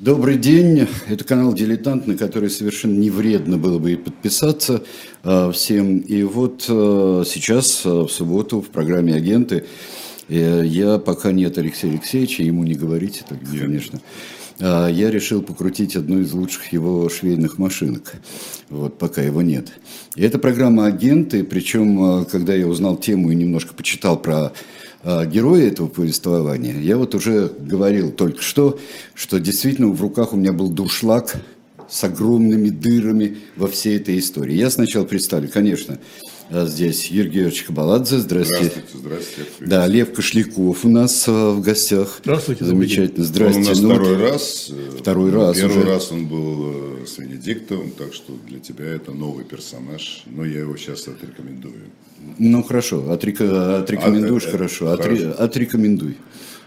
Добрый день. Это канал «Дилетант», на который совершенно не вредно было бы и подписаться э, всем. И вот э, сейчас, э, в субботу, в программе «Агенты», э, я, пока нет Алексея Алексеевича, ему не говорите, только, конечно, я решил покрутить одну из лучших его швейных машинок, вот, пока его нет. И это программа «Агенты», причем, когда я узнал тему и немножко почитал про а, героя этого повествования, я вот уже говорил только что, что действительно в руках у меня был душлаг с огромными дырами во всей этой истории. Я сначала представлю, конечно, здесь Юрий Георгиевич Кабаладзе, здравствуйте. Здравствуйте, здравствуйте. Да, Лев Кошляков у нас а, в гостях. Здравствуйте. Замечательно, здравствуйте. Он у нас Ну, второй раз. э, Второй раз Первый уже. раз он был э, с Венедиктовым, так что для тебя это новый персонаж. Но я его сейчас отрекомендую. Ну, хорошо, отрека- отрекомендуешь, А, э, хорошо, Отре-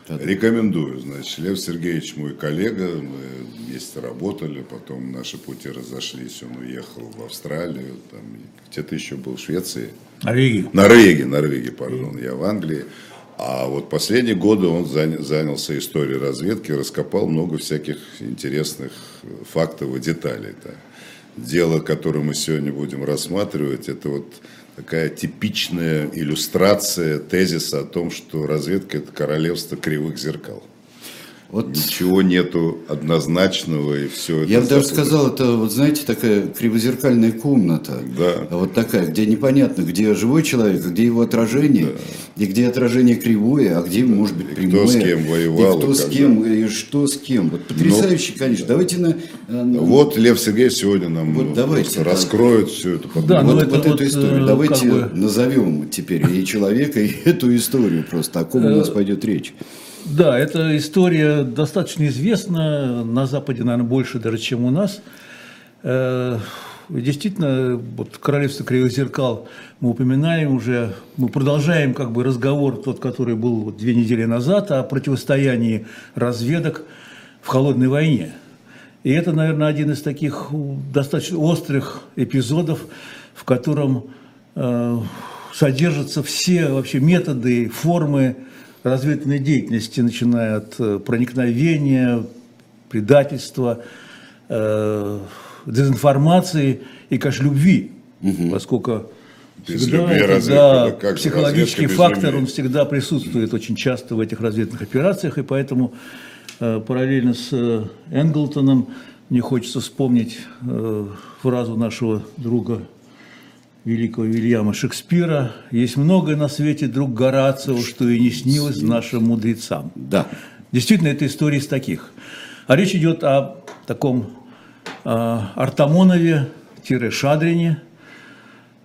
Рекомендую. Значит, Лев Сергеевич мой коллега, мы вместе работали, потом наши пути разошлись, он уехал в Австралию, там, где-то еще был в Швеции. Норвегии. Норвегии, Норвегии, пардон, я в Англии. А вот последние годы он заня- занялся историей разведки, раскопал много всяких интересных фактов и деталей. да. Дело, которое мы сегодня будем рассматривать, это вот такая типичная иллюстрация тезиса о том, что разведка – это королевство кривых зеркал. Вот Ничего нету однозначного, и все это... Я бы даже сказал, это, вот знаете, такая кривозеркальная комната. Да. Вот такая, где непонятно, где живой человек, а где его отражение, и где отражение кривое, а где, может быть, И кто прямое. с кем воевал, И кто с кем, и что с кем. Вот потрясающе, конечно. Давайте на... э, на- Вот Лев Сергеевич сегодня нам Вот ну, давайте, да. раскроет всю эту Да, вот, ну это вот вот, эту историю. э, Давайте как бы- назовем теперь и человека, и эту историю просто. О ком у Э, нас пойдет речь. Да, эта история достаточно известна, на Западе, наверное, больше даже, чем у нас. Э, Действительно, вот королевство кривых зеркал мы упоминаем уже, мы продолжаем как бы разговор тот, который был вот две недели назад о противостоянии разведок в холодной войне. И это, наверное, один из таких достаточно острых эпизодов, в котором э, содержатся все вообще методы, формы разведывательной деятельности, начиная от э, проникновения, предательства, э, дезинформации и, конечно, любви, поскольку Без всегда любви это, разведка, да, да как психологический фактор, он всегда присутствует очень часто в этих разведных операциях, и поэтому э, параллельно с э, Энглтоном мне хочется вспомнить э, фразу нашего друга великого Вильяма Шекспира «Есть многое на свете, друг Горацио, что и не снилось нашим мудрецам». Да. Действительно, это история из таких. А речь идет о таком э, Артамонове-Шадрине,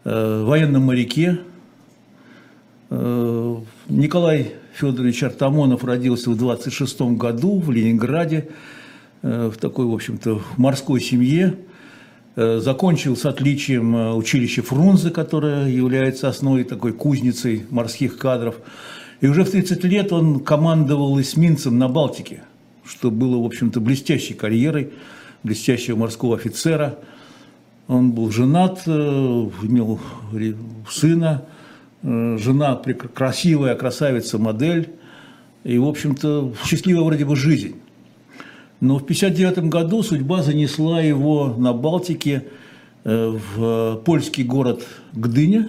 э, военном моряке. Э, Николай Федорович Артамонов родился в 26 году в Ленинграде, э, в такой, в общем-то, морской семье. Э, Закончил с отличием э, училище Фрунзе, которое является основой такой кузницей морских кадров. И уже в 30 лет он командовал эсминцем на Балтике, что было, в общем-то, блестящей карьерой, блестящего морского офицера. Он был женат, э, имел сына, жена красивая, красавица, модель. И, в общем-то, счастливая вроде бы жизнь. Но в 1959 году судьба занесла его на Балтике э, в польский город Гдыня,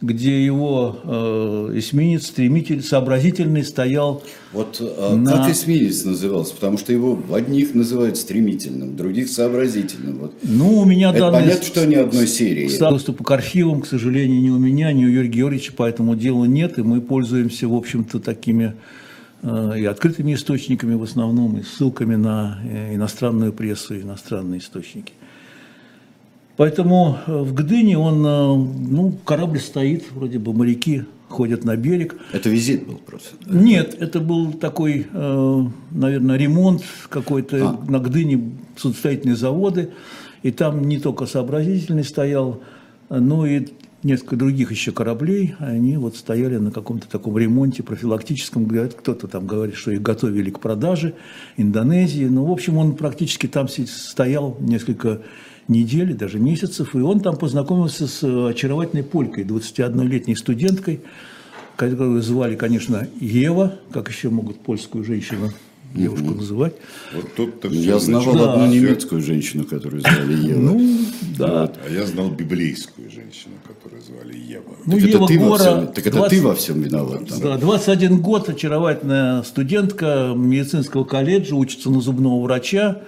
где его э, эсминец, стремитель, сообразительный стоял Вот а, На- как эсминец назывался? Потому что его в одних называют стремительным, в других сообразительным. Вот. Ну, у меня Это данные понятно, что они одной серии. Доступа к архивам, к сожалению, ни у меня, ни у Юрия Георгиевича по этому делу нет, и мы пользуемся, в общем-то, такими э, и открытыми источниками в основном, и ссылками на э, иностранную прессу, и иностранные источники. Поэтому э, в Гдыне он, э, ну, корабль стоит, вроде бы моряки ходят на берег, Это визит был просто. нет, это был такой, наверное, ремонт какой-то А. на Гдыне, судостроительные заводы, и там не только сообразительный стоял, но и несколько других еще кораблей, они вот стояли на каком-то таком ремонте профилактическом, говорят, кто-то там говорит, что их готовили к продаже, Индонезии, ну, в общем, он практически там стоял несколько недель, даже месяцев, и он там познакомился с э, очаровательной полькой, 21-летней студенткой, которую звали, конечно, Ева, как еще могут польскую женщину девушку называть. Вот тут Я знавал Да. одну немецкую женщину, которую звали Ева. Ну, да. А я знал библейскую женщину, которую звали Ева. Ну, так, Ева это ты во Гора, всем, так это 20 ты во всем виноват. там. Да, 21 год, очаровательная студентка медицинского колледжа, учится на зубного врача.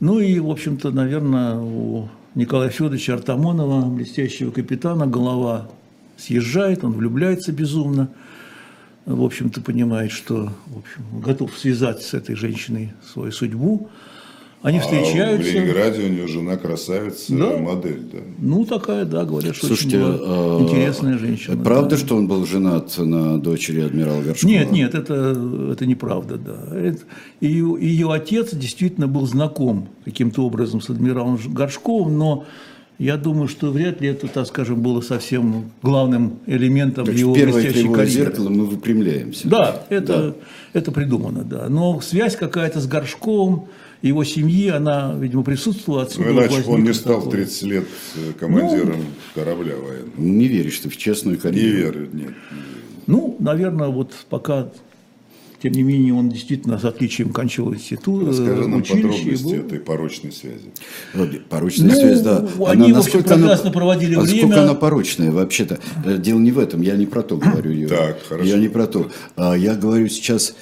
Ну и, в общем-то, наверное, у Николая Федоровича Артамонова, блестящего капитана, голова съезжает, он влюбляется безумно. В общем-то, понимает, что в общем, готов связать с этой женщиной свою судьбу. Они А в встречаются. Ленинграде у нее жена красавица, Да. модель, да. Ну, такая, да, говорят, что Слушайте, очень была э, интересная женщина. Правда, да. что он был женат на дочери адмирала Горшкова? Нет, нет, это, это неправда, да. Это- ее, ее отец действительно был знаком каким-то образом с адмиралом Горшковым, но я думаю, что вряд ли это, так скажем, было совсем главным элементом Так его блестящей карьеры. зеркало мы выпрямляемся. Да, это, это придумано, да. Но связь какая-то с Горшковым, его семьи, она, видимо, присутствовала. Ну, Отсюда иначе бы он не стал такое. 30 лет э, командиром корабля военного. Не веришь ты в честную Не карьеру? верю, нет. не верю. Ну, наверное, вот пока, тем не менее, он действительно с отличием кончил институт, Расскажи э, нам училище. подробности был- этой порочной связи. Порочная Ну, связь, да. они, в общем, насколько прекрасно проводили а время. Сколько она порочная вообще-то? Э, Дело не в этом, я не про то говорю. Юра. Так, хорошо. Я не про то. А, Я говорю сейчас,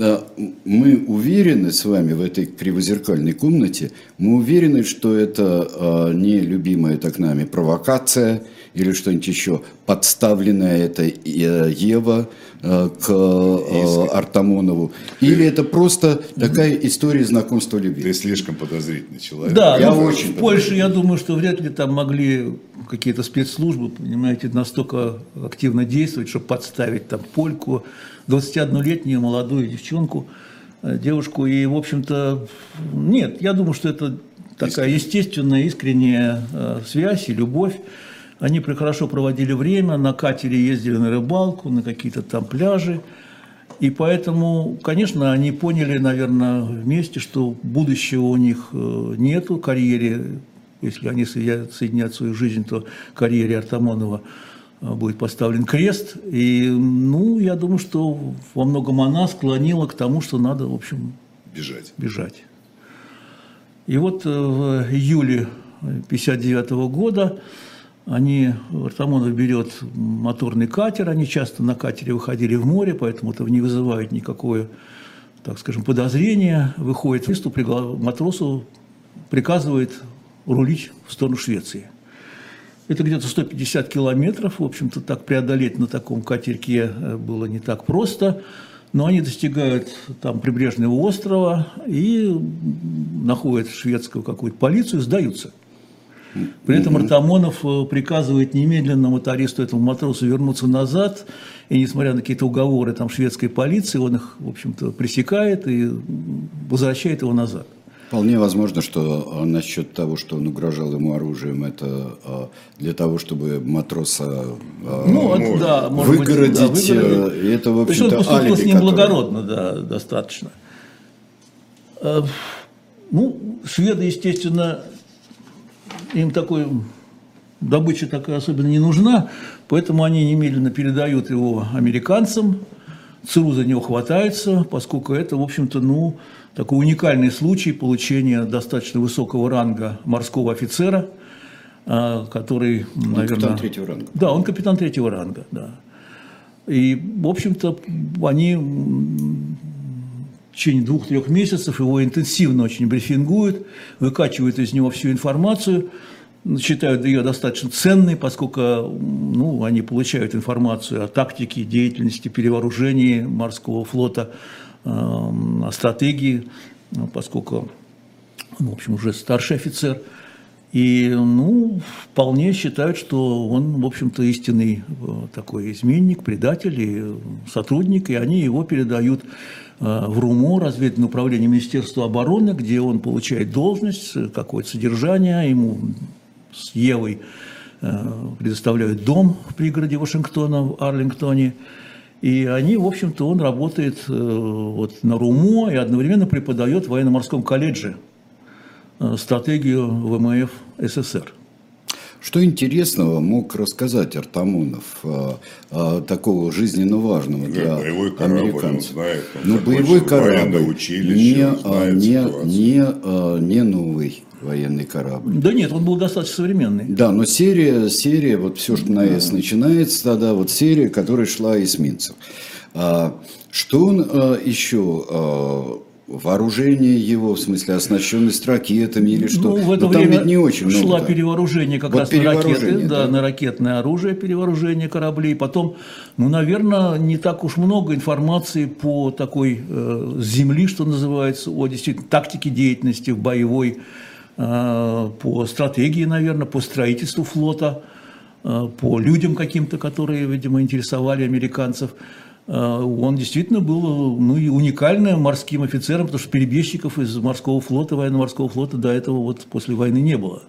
а, мы уверены с вами в этой кривозеркальной комнате, мы уверены, что это не любимая так нами провокация или что-нибудь еще, подставленная это э, Ева э, к э, Артамонову, или это просто такая история знакомства любви? Ты слишком подозрительный человек. Да, Я ну, очень в Польше, я думаю, что вряд ли там могли какие-то спецслужбы, понимаете, настолько активно действовать, чтобы подставить там польку, 21-летнюю молодую девчонку, девушку. И, в общем-то, нет, я думаю, что это такая естественная, искренняя связь и любовь. Они хорошо проводили время, на катере ездили на рыбалку, на какие-то там пляжи. И поэтому, конечно, они поняли, наверное, вместе, что будущего у них э, нету карьере. Если они соединят, соединят свою жизнь, то карьере Артамонова э, будет поставлен крест. И, ну, я думаю, что во многом она склонила к тому, что надо, в общем, Бежать. бежать. И вот э, в июле 1959 года они, Артамонов берет моторный катер, они часто на катере выходили в море, поэтому это не вызывает никакое, так скажем, подозрения. Выходит в пригла- матросу приказывает рулить в сторону Швеции. Это где-то 150 километров, в общем-то, так преодолеть на таком катерке э, было не так просто. Но они достигают там прибрежного острова и находят шведскую какую-то полицию, сдаются. При этом Артамонов э, приказывает немедленно мотористу, этому матросу вернуться назад, и несмотря на какие-то уговоры там шведской полиции, он их, в общем-то, пресекает и возвращает его назад. Вполне возможно, что а, насчет того, что он угрожал ему оружием, это а, для того, чтобы матроса а, Ну, может. да, может быть, выгородить. да, выгородить. э, и это, в То есть он общем-то, поступил с алиби, ним которое- благородно, да, достаточно. Э, Ну, шведы, естественно, им такой добыча такая особенно не нужна, поэтому они немедленно передают его американцам. ЦРУ за него хватается, поскольку это, в общем-то, ну, такой уникальный случай получения достаточно высокого ранга морского офицера, а, который, наверное... капитан третьего ранга. Да, он капитан третьего ранга, да. И, в общем-то, они в течение двух-трех месяцев его интенсивно очень брифингуют, выкачивают из него всю информацию, считают ее достаточно ценной, поскольку ну, они получают информацию о тактике, деятельности, перевооружении морского флота, эм, о стратегии, ну, поскольку, ну, в общем, уже старший офицер. И, ну, вполне считают, что он, в общем-то, истинный э, такой изменник, предатель и э, сотрудник, и они его передают в РУМО, разведывательное управление Министерства обороны, где он получает должность, э, какое-то содержание, ему с Евой э, предоставляют дом в пригороде Вашингтона, в Арлингтоне. И они, в общем-то, он работает э, вот на РУМО и одновременно преподает в военно-морском колледже э, стратегию ВМФ СССР. Что интересного мог рассказать Артамонов, а, а, такого жизненно важного для боевой корабль, американцев? Он знает, он ну, боевой корабль, училище, не, а, не, не, не новый военный корабль. Да нет, он был достаточно современный. Да, но серия, серия, вот все, что на С начинается тогда, вот серия, которая шла эсминцев. А, что он а, еще а, вооружение его, в смысле оснащенность ракетами или что. Ну, в это Но время ведь не очень много. Шла перевооружение как вот раз на ракеты, да, да, на ракетное оружие, перевооружение кораблей. Потом, ну, наверное, не так уж много информации по такой э, земли, что называется, о действительно тактике деятельности в боевой, э, по стратегии, наверное, по строительству флота, э, по людям каким-то, которые, видимо, интересовали американцев. Э, он действительно был ну, и уникальным морским офицером, потому что перебежчиков из морского флота, военно-морского флота до этого вот после войны не было.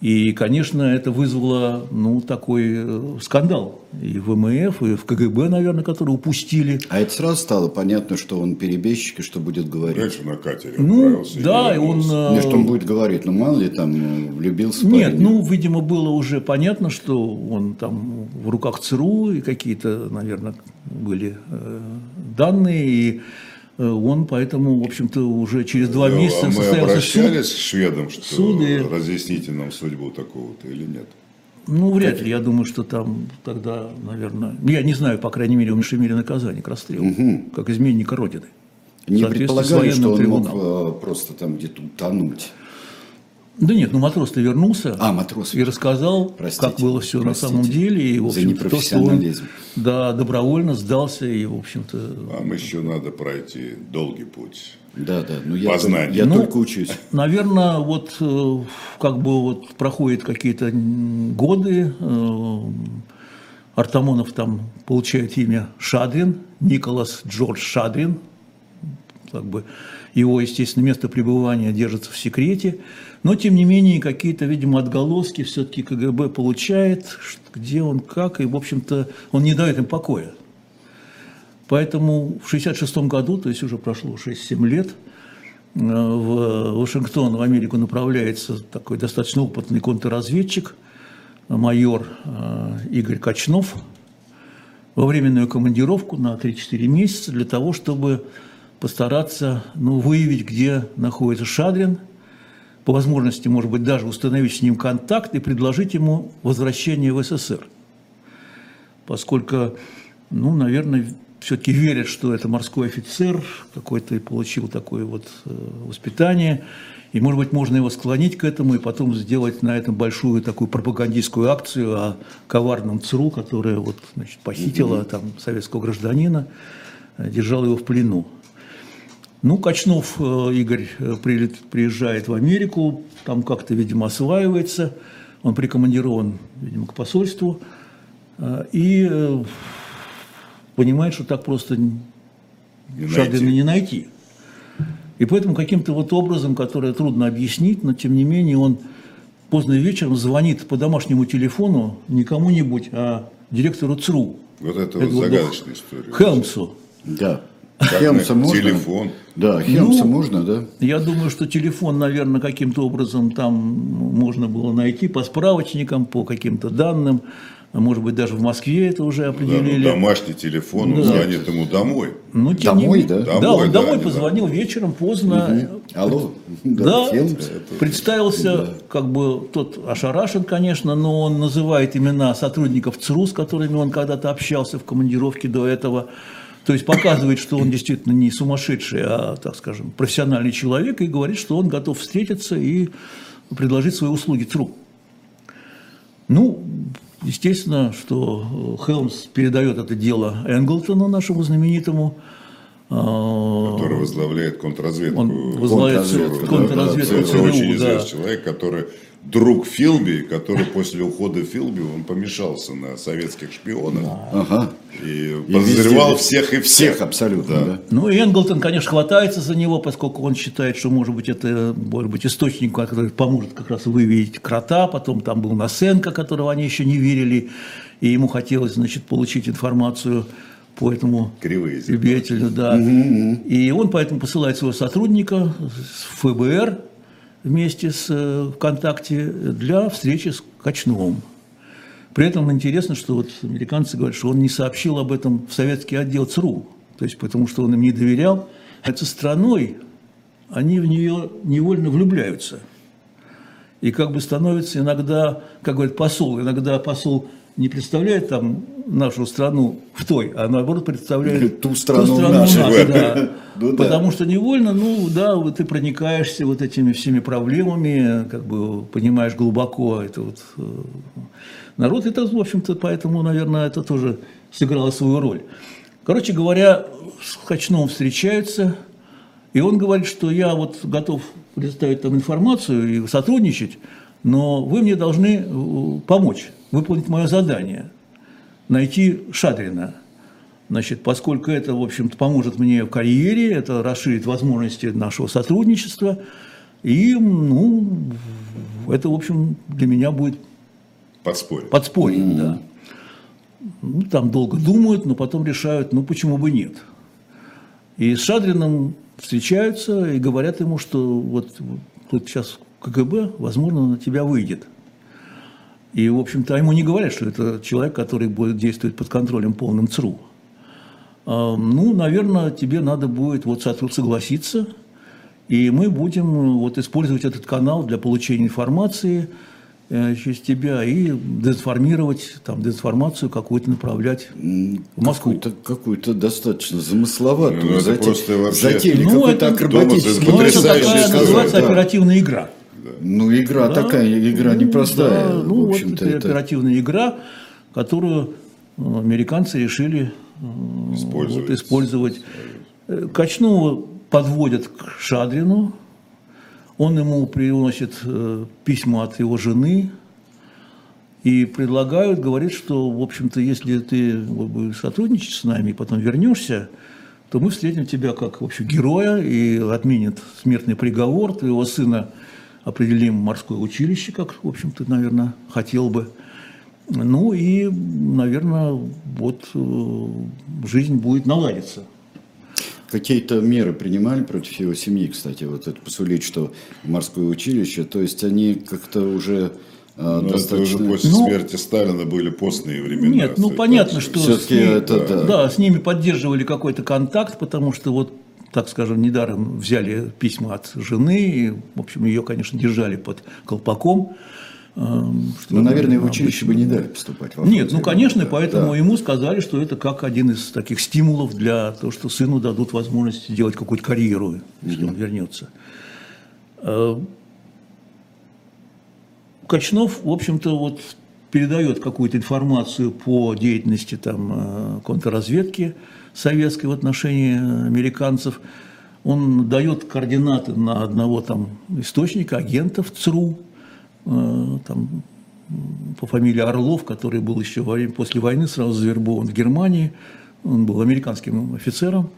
И, конечно, это вызвало ну, такой э, скандал и в МФ, и в КГБ, наверное, которые упустили. А это сразу стало понятно, что он перебежчик и что будет говорить. Раньше на катере ну, да, и он... Э, не, что он будет говорить, ну, мало ли, там, э, влюбился Нет, парень. ну, видимо, было уже понятно, что он там в руках ЦРУ, и какие-то, наверное, были данные, и Э, он поэтому, в общем-то, уже через два да, месяца а мы обращались суд, к шведам, что суды. разъясните нам судьбу такого-то или нет? Ну, вряд как? ли. Я думаю, что там тогда, наверное... Я не знаю, по крайней мере, уменьшили наказание к расстрелу, угу. как изменника Родины. Не предполагали, что он трибуналом. мог э, просто там где-то утонуть. Да нет, ну матрос-то вернулся а, матрос. и рассказал, простите, как было все простите. на самом деле. И, в общем, За то, что он да, добровольно сдался и, в общем-то... Вам еще надо пройти долгий путь. Да, да, ну я, Познание. я ну, только учусь. Наверное, вот э, как бы вот проходят какие-то годы, э, Артамонов там получает имя Шадрин, Николас Джордж Шадрин, как бы его, естественно, место пребывания держится в секрете, но, тем не менее, какие-то, видимо, отголоски все-таки КГБ получает, где он, как, и, в общем-то, он не дает им покоя. Поэтому в 1966 году, то есть уже прошло 6-7 лет, э, в Вашингтон, в Америку направляется такой достаточно опытный контрразведчик, майор э, Игорь Качнов, во временную командировку на 3-4 месяца для того, чтобы постараться ну, выявить, где находится Шадрин, по возможности, может быть, даже установить с ним контакт и предложить ему возвращение в СССР. Поскольку, ну, наверное, все-таки верят, что это морской офицер, какой-то получил такое вот э, воспитание, и, может быть, можно его склонить к этому и потом сделать на этом большую такую пропагандистскую акцию о коварном ЦРУ, которая вот, значит, похитила там советского гражданина, э, держала его в плену. Ну, Качнов э, Игорь э, приезжает в Америку, там как-то, видимо, осваивается, он прикомандирован, видимо, к посольству, э, и понимает, что так просто Шадрина не найти. И поэтому каким-то вот образом, который трудно объяснить, но тем не менее он поздно вечером звонит по домашнему телефону не кому-нибудь, а директору ЦРУ. Вот это вот загадочная история. Хелмсу. Да. Хемса можно? Телефон. Да, Хемса ну, можно, да? Я думаю, что телефон, наверное, каким-то образом там можно было найти по справочникам, по каким-то данным. Может быть, даже в Москве это уже определили. Да, ну, домашний телефон, да. он звонит ему домой. Ну, домой, да? Домой, да, он да, домой позвонил да. вечером поздно. Угу. Алло. Да, да представился, да. как бы, тот ошарашен, конечно, но он называет имена сотрудников ЦРУ, с которыми он когда-то общался в командировке до этого. То есть показывает, что он действительно не сумасшедший, а, так скажем, профессиональный человек, и говорит, что он готов встретиться и предложить свои услуги ЦРУ. Ну, естественно, что Хелмс передает это дело Энглтону, нашему знаменитому, а, Который возглавляет контрразведку. Он возглавляет контрразведку, контрразведку да, ЦРУ, очень известный да. человек, который друг Филби, который после ухода Филби, он помешался на советских шпионах. Ага. И, и подозревал везде, всех и всех. Всех абсолютно, да. да. Ну, и Энглтон, конечно, хватается за него, поскольку он считает, что, может быть, это, может быть, источник, который поможет как раз выявить крота. Потом там был Насенко, которого они еще не верили, и ему хотелось, значит, получить информацию по этому любителю, да. Угу, угу. И он поэтому посылает своего сотрудника с ФБР, вместе с э, ВКонтакте для встречи с Качновым. При этом интересно, что вот американцы говорят, что он не сообщил об этом в советский отдел ЦРУ, то есть потому что он им не доверял. Это страной они в нее невольно влюбляются. И как бы становится иногда, как говорит посол, иногда посол не представляет там нашу страну в той, а наоборот представляет ту страну, ту страну нашу. нашу да. ну, Потому да. что невольно, ну да, вот ты проникаешься вот этими всеми проблемами, как бы понимаешь глубоко это вот э, народ. Это, в общем-то, поэтому, наверное, это тоже сыграло свою роль. Короче говоря, с Хачновым встречаются, и он говорит, что я вот готов предоставить там информацию и сотрудничать, но вы мне должны э, помочь, выполнить мое задание, найти Шадрина. Значит, поскольку это, в общем-то, поможет мне в карьере, это расширит возможности нашего сотрудничества, и, ну, это, в общем, для меня будет подспорье. Подспорье, mm-hmm. да. Ну, там долго думают, но потом решают, ну, почему бы нет. И с Шадриным встречаются и говорят ему, что вот тут сейчас КГБ, возможно, на тебя выйдет. И, в общем-то, ему не говорят, что это человек, который будет действовать под контролем полным ЦРУ. А, ну, наверное, тебе надо будет вот согласиться, и мы будем вот использовать этот канал для получения информации – Э, через тебя и дезинформировать, там, дезинформацию какую-то направлять в Москву. Какую-то, какую-то достаточно замысловатую, ну, это просто вообще... затеяли, ну, какой-то акробатический. Ну, это такая называется оперативная игра. Да. Ну, игра да, такая, игра ну, непростая. Да, ну, вот это, это оперативная игра, которую э, американцы решили э, использовать. Вот, использовать. Качнова подводят к Шадрину, он ему приносит э, письма от его жены и предлагают, говорит, что, в общем-то, если ты будешь сотрудничать с нами и потом вернешься, то мы встретим тебя как, в общем, героя и отменят смертный приговор, твоего сына определим морское училище, как, в общем-то, наверное, хотел бы. Ну и, наверное, вот э, жизнь будет наладиться. Какие-то меры принимали против его семьи, кстати, вот это посулить, что морское училище, то есть они как-то уже а, ну, достаточно... Это уже после ну, смерти Сталина были постные времена. Нет, ну понятно, что с, это, да. Да, с ними поддерживали какой-то контакт, потому что вот так скажем, недаром взяли письма от жены, и, в общем, ее, конечно, держали под колпаком. Эм, ну, наверное, в училище бы не дали поступать. Нет, ну, конечно, да, поэтому да. ему сказали, что это как один из таких стимулов для того, что сыну дадут возможность сделать какую-то карьеру, если mm-hmm. он вернется. Э, Качнов, в общем-то, вот передает какую-то информацию по деятельности там, э, контрразведки советской в отношении американцев. Он дает координаты на одного там источника, агентов ЦРУ, Э, там, по фамилии Орлов, который был еще после войны сразу завербован в Германии. Он был американским офицером,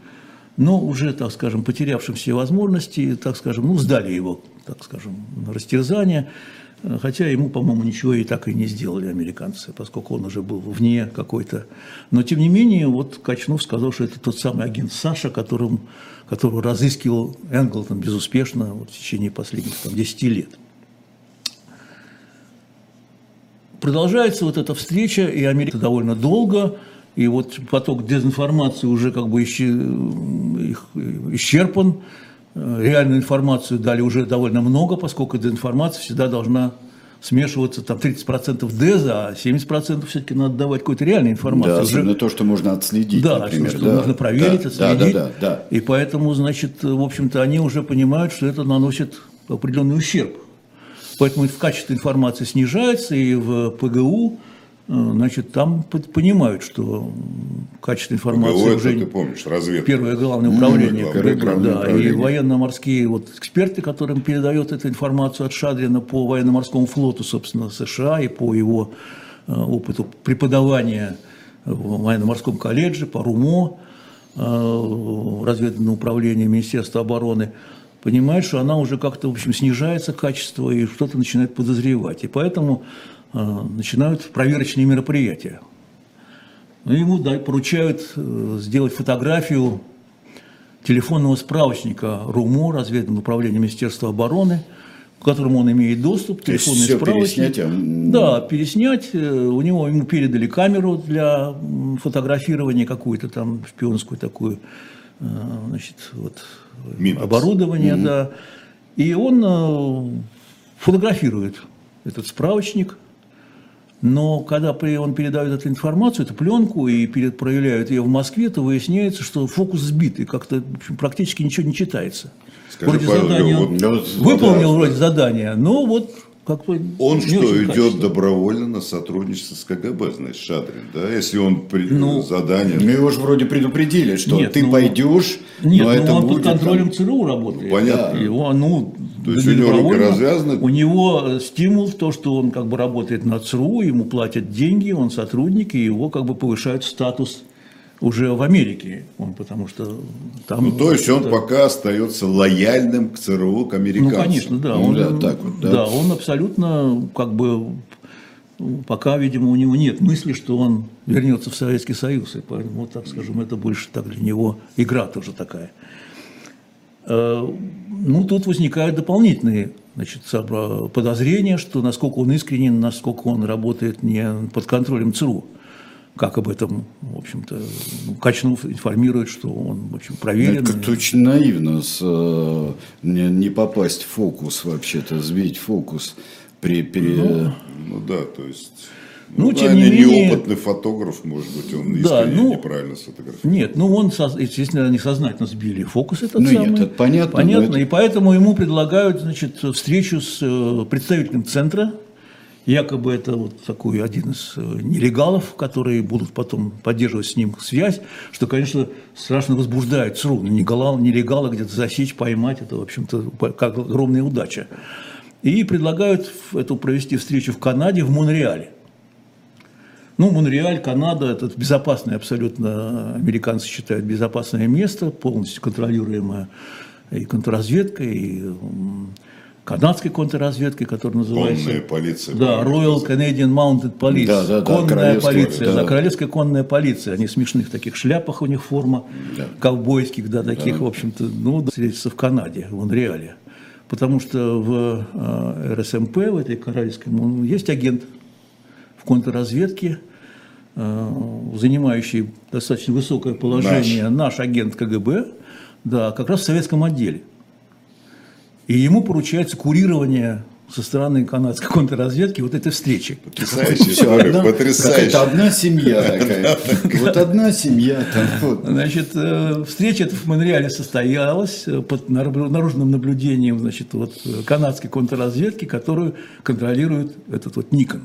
но уже, так скажем, потерявшим все возможности, так скажем, ну, сдали его, так скажем, на растерзание. Хотя ему, по-моему, ничего и так и не сделали американцы, поскольку он уже был вне какой-то. Но, тем не менее, вот Качнов сказал, что это тот самый агент Саша, которым, которого разыскивал Энглтон безуспешно вот, в течение последних там, 10 лет. Продолжается вот эта встреча, и Америка довольно долго, и вот поток дезинформации уже как бы исчерпан. Реальную информацию дали уже довольно много, поскольку дезинформация всегда должна смешиваться, там 30% деза, а 70% все-таки надо давать какой-то реальной информации. Да, особенно то, что можно отследить, да, например. Что, что да, можно проверить, да, отследить. Да, да, да, да. И поэтому, значит, в общем-то, они уже понимают, что это наносит определенный ущерб Поэтому в качестве информации снижается, и в ПГУ э, значит, там понимают, что качество информации ПГУ, уже... Ты помнишь, разведка. Первое главное управление. Mm, КГБ, главное да, управление. И военно-морские вот, эксперты, которым передают эту информацию от Шадрина по военно-морскому флоту, собственно, США и по его э, опыту преподавания в военно-морском колледже, по РУМО, э, разведывательное управление Министерства обороны – понимает, что она уже как-то, в общем, снижается качество и что-то начинает подозревать. И поэтому э, начинают проверочные мероприятия. Ну, ему да, поручают э, сделать фотографию телефонного справочника РУМО, разведывательного управления Министерства обороны, к которому он имеет доступ, То есть телефонные все справочники. переснять, а, Да, переснять. Э, У него ему передали камеру для фотографирования какую-то там шпионскую такую, э, значит, вот э, Минекс. оборудование, да. И он э, фотографирует этот справочник. Но когда он передает эту информацию, эту пленку, и перед, проявляют ее в Москве, то выясняется, что фокус сбит, и как-то практически ничего не читается. Скажи, Павел, задание вот- вот- выполнил да, вроде задание, но вот как-то Он что, идет добровольно на сотрудничество с КГБ, значит, Шадрин, да? Если он при... Ну, задание... Ну, его же вроде предупредили, что Нет, ты ну, пойдешь, Нет, но ну, это он будет под там- контролем ЦРУ работает. Ну, понятно. Его, ну, То есть у него руки развязаны? У него э, стимул в то, что он как бы работает на ЦРУ, ему платят деньги, он сотрудник, и его как бы повышают статус уже в Америке. Он, потому что там... Ну, то есть он пока остается лояльным к ЦРУ, к Ну, американцам. конечно, да. Ну, он, да, так вот, да. да, он абсолютно как бы ну, пока, видимо, у него нет мысли, что он вернется в Советский Союз. И поэтому, так скажем, это больше так для него игра тоже такая. Э, Ну, тут возникают дополнительные значит, подозрения, что насколько он искренен, насколько он работает не под контролем ЦРУ. Как об этом, в общем-то, ну, Качнов информирует, что он, общем, проверен. Это очень наивно с, э, не, не попасть в фокус вообще-то, сбить фокус при пере... Ну да, то есть... Ну, Ну, тем не менее- неопытный фотограф, может быть, он Да, искренне ну, неправильно сфотографировал. Нет, ну он, естественно, не сознательно сбили фокус этот Ну, нет, самый. это понятно, Понятно, но это- и поэтому ему предлагают, значит, встречу с э, представителем центра, якобы это вот такой один из э, нелегалов, которые будут потом поддерживать с ним связь, что, конечно, страшно возбуждает ЦРУ. Ну, Нелегала, где-то засечь, поймать, это, в общем-то, как огромная удача. И предлагают эту провести встречу в Канаде, в Монреале. Ну, Монреаль, Канада – это безопасное абсолютно, американцы считают, безопасное место, полностью контролируемое и контрразведкой, и канадской контрразведкой, которая называется… Конная полиция. Да, Royal Canadian Mounted Police. Да, да, да, конная полиция. да. Да, королевская конная полиция. Они в смешных таких шляпах у них форма, ковбойских, да, таких, в общем-то, ну, да, встретиться в Канаде, в Монреале. Потому что в э, РСМП, в этой королевской, ну, есть агент в контрразведке, э, занимающий достаточно высокое положение, наш, агент КГБ, да, как раз в советском отделе. И ему поручается курирование со стороны канадской контрразведки вот этой встречи. Потрясающая история, одна- потрясающая. какая-то одна семья такая. Вот одна семья. Значит, э, встреча эта в Монреале состоялась э, под нар- наружным наблюдением значит, вот, э, канадской контрразведки, которую контролирует этот вот Никон.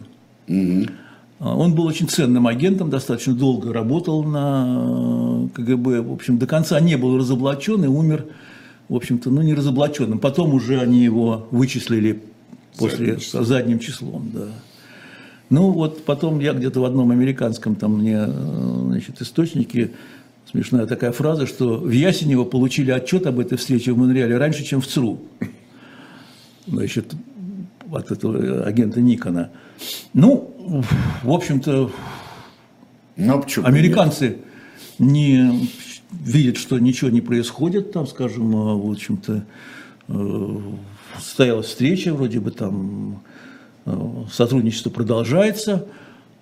А, Он был очень ценным агентом, достаточно долго работал на КГБ. В общем, до конца не был разоблачен и умер, в общем-то, ну, не разоблаченным. Потом уже они его вычислили после Задним задним числом, да. Ну, вот потом я где-то в одном американском там мне, э, значит, источнике смешная такая фраза, что в Ясенево получили отчет об этой встрече в Монреале раньше, чем в ЦРУ. Значит, от этого агента Никона. Ну, в общем-то, Ну, а почему нет? Американцы не видят, что ничего не происходит, там, скажем, э, в общем-то, э, состоялась встреча, вроде бы там э, сотрудничество продолжается,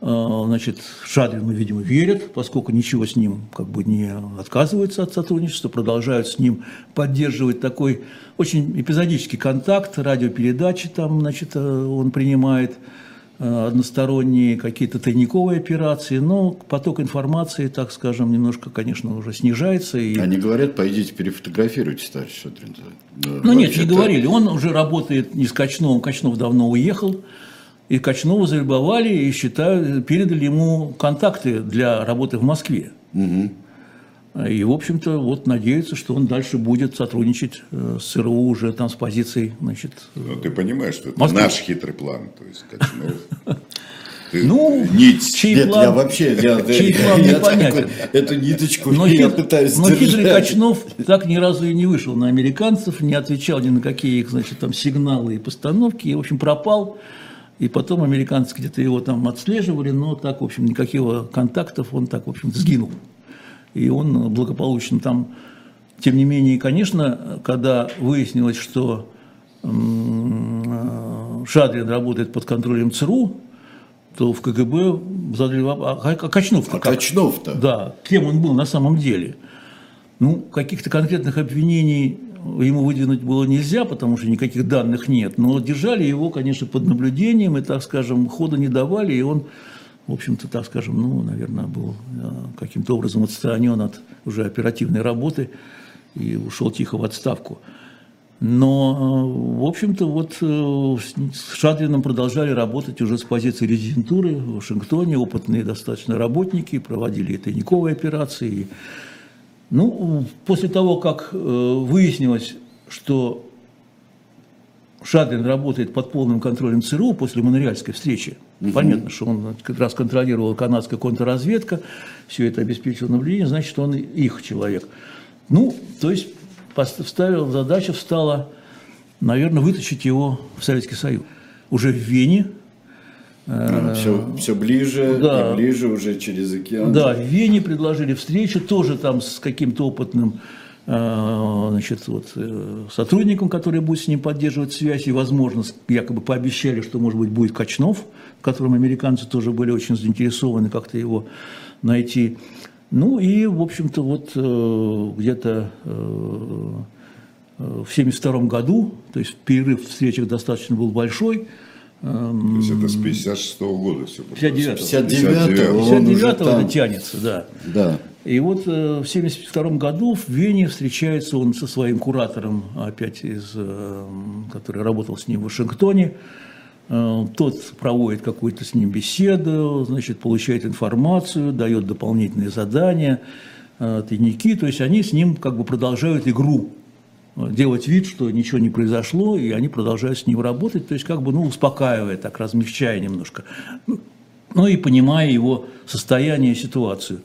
Э, значит, Шадрину, видимо, верят, поскольку ничего с ним как бы не отказываются от сотрудничества, продолжают с ним поддерживать такой очень эпизодический контакт, радиопередачи там, значит, э, он принимает, односторонние какие-то тайниковые операции, но поток информации, так скажем, немножко, конечно, уже снижается. И... Они говорят, пойдите перефотографируйте, товарищ Шадрин. Да, Ну нет, не говорили. Он уже работает не с Качновым. Качнов давно уехал. И Качнова залюбовали и считают, передали ему контакты для работы в Москве. И, в общем-то, вот надеются, что он дальше будет сотрудничать э, с ЦРУ уже там с позицией, значит, Ну, ты понимаешь, что это Москва. наш хитрый план. То есть, Качнов. Ты Ну, нить. чей Нет, план, я вообще, я, чей я- план я непонятен. такой- эту ниточку Но, я хит- пытаюсь но хитрый держать. Качнов так ни разу и не вышел на американцев, не отвечал ни на какие их, значит, там сигналы и постановки, и, в общем, пропал. И потом американцы где-то его там отслеживали, но так, в общем, никаких контактов он так, в общем, сгинул. И он благополучно там, тем не менее, конечно, когда выяснилось, что м, Шадрин работает под контролем ЦРУ, то в КГБ задали вопрос, а, а Качнов-то А как? Качнов-то? Да, кем он был на самом деле. Ну, каких-то конкретных обвинений ему выдвинуть было нельзя, потому что никаких данных нет. Но держали его, конечно, под наблюдением и, так скажем, хода не давали, и он, в общем-то, так скажем, ну, наверное, был э, каким-то образом отстранен от уже оперативной работы и ушел тихо в отставку. Но, э, в общем-то, вот э, с Шадриным продолжали работать уже с позиции резидентуры в Вашингтоне, опытные достаточно работники, проводили и тайниковые операции. Ну, после того, как выяснилось, что Шадрин работает под полным контролем ЦРУ после Монреальской встречи, понятно, что он как раз контролировал канадская контрразведка, все это обеспечил наблюдение, значит, он их человек. Ну, то есть поставил, задача встала, наверное, вытащить его в Советский Союз. Уже в Вене. все, все ближе да. и ближе уже через океан. Да, в Вене предложили встречу, тоже там с каким-то опытным э, значит, вот, э, сотрудником, который будет с ним поддерживать связь, и, возможно, якобы пообещали, что, может быть, будет Качнов, в котором американцы тоже были очень заинтересованы как-то его найти. Ну и, в общем-то, вот э, где-то э, в 1972 году, то есть перерыв в встречах достаточно был большой, То есть это с 56 года все. 59-го. 59-го. Он 59 уже это там. тянется, да. Да. И вот э, в 1972 году в Вене встречается он со своим куратором, опять из, э, который работал с ним в Вашингтоне. Э, Тот проводит какую-то с ним беседу, значит, получает информацию, дает дополнительные задания, тайники. То есть они с ним как бы продолжают игру э, делать вид, что ничего не произошло, и они продолжают с ним работать, то есть как бы, ну, успокаивая, так размягчая немножко, ну и понимая его состояние и ситуацию.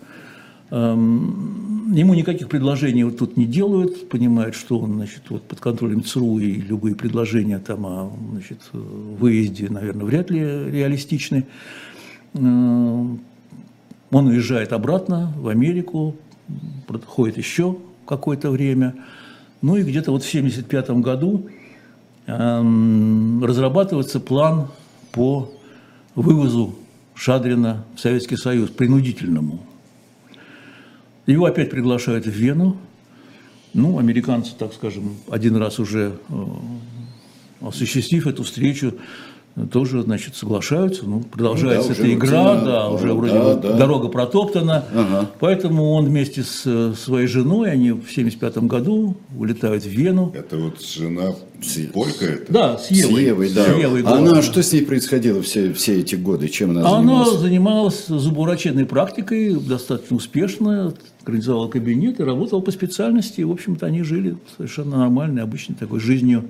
Эм, Ему никаких предложений вот тут не делают, понимают, что он значит, вот под контролем ЦРУ и любые предложения там о значит, выезде, наверное, вряд ли реалистичны. Эм, Он уезжает обратно в Америку, проходит еще какое-то время. Ну и где-то вот в 1975 году эм, разрабатывается план по вывозу Шадрина в Советский Союз, принудительному. Его опять приглашают в Вену. Ну, американцы, так скажем, один раз уже э, осуществив эту встречу, тоже, значит, соглашаются. Ну, продолжается Ну да, эта игра, рутина, да, уже да, вроде да, бы да. дорога протоптана. Ага. Поэтому он вместе с э, своей женой, они в 1975 году улетают в Вену. Это вот жена Полька это? Да, с С Евой. Евой, да. С Евой она, что с ней происходило все, все эти годы? Чем она Она занималась? занималась зубоврачебной практикой достаточно успешно, организовала кабинет и работала по специальности. И, в общем-то, они жили совершенно нормальной, обычной такой жизнью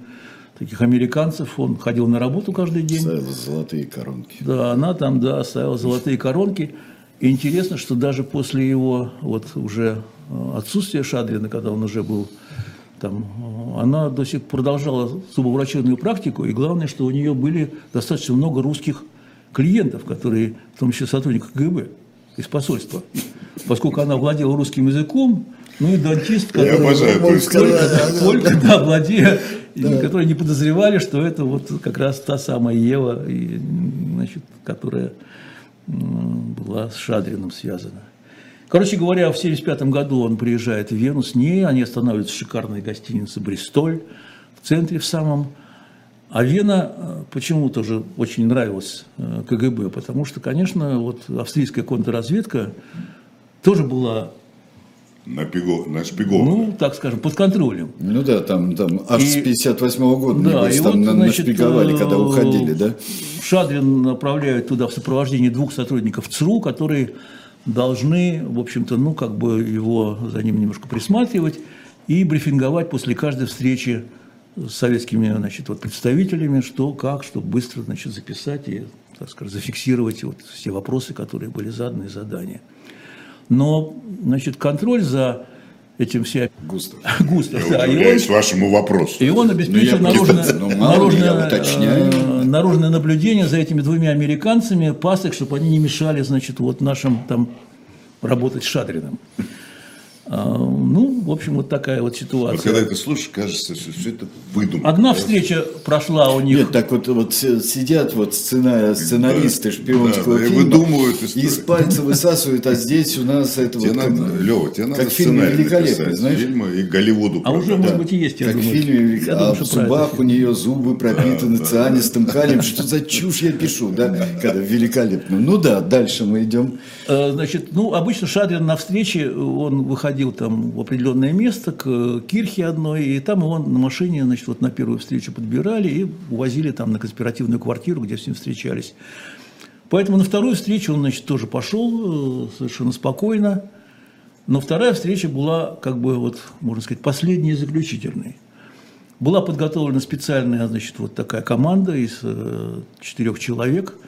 таких американцев. Он ходил на работу каждый день. Ставила золотые коронки. Да, она там, да, ставила золотые коронки. И интересно, что даже после его вот уже э, отсутствия Шадрина, когда он уже был там, э, она до сих пор продолжала зубоврачебную практику, и главное, что у нее были достаточно много русских клиентов, которые, в том числе сотрудников КГБ из посольства. Поскольку она владела русским языком, ну и дантист, Я который... обожаю. Только, только, да, владея, и которые не подозревали, что это вот как раз та самая Ева, и, значит, которая была с Шадриным связана. Короче говоря, в 1975 году он приезжает в Вену с ней, они останавливаются в шикарной гостинице «Бристоль», в центре в самом. А Вена э, почему тоже очень нравилась э, КГБ, потому что, конечно, вот австрийская контрразведка тоже была, Напиго- Нашпигована. ну, так скажем, под контролем. Ну да, там, там аж с И- 58 года, Да, небось, и там вот, на- значит, нашпиговали, когда э, уходили, да? Шадрин направляет туда в сопровождении двух сотрудников ЦРУ, которые должны, в общем-то, ну, как бы его за ним немножко присматривать и брифинговать после каждой встречи с советскими, значит, вот представителями, что, как, чтобы быстро, значит, записать и, так сказать, зафиксировать вот все вопросы, которые были заданы, задания. Но, значит, контроль за этим все. Густав, Я да, и он- удивляюсь вашему вопросу. и он обеспечил Ну, я наружное, ну, наружное, уточняю. э, наружное наблюдение за этими двумя американцами, пасок, чтобы они не мешали, значит, вот нашим там работать с Шадриным. А, ну, в общем, вот такая вот ситуация. Вот когда это слушаешь, кажется, что все это выдумано. Одна встреча прошла у них. Нет, так вот, вот сидят вот сцена, сценаристы да, шпионского да, фильма. И выдумывают историю. Из пальца высасывают, а здесь у нас это тебе вот надо, как, Лева, тебе надо как сценарий великолепный, знаешь? Фильмы и Голливуду. А уже, может быть, и есть, я Как думаю. в фильме, я а думаю, в зубах у нее зубы пропитаны да, цианистым да. калием. Что за чушь я пишу, да? Когда великолепно. Ну да, дальше мы идем. Э, значит, ну, обычно Шадрин на встрече, он выходил там в определенное место, к кирхе одной, и там его на машине, значит, вот на первую встречу подбирали и увозили там на конспиративную квартиру, где с ним встречались. Поэтому на вторую встречу он, значит, тоже пошел э, совершенно спокойно. Но вторая встреча была, как бы, вот, можно сказать, последней и заключительной. Была подготовлена специальная, значит, вот такая команда из э, четырех человек –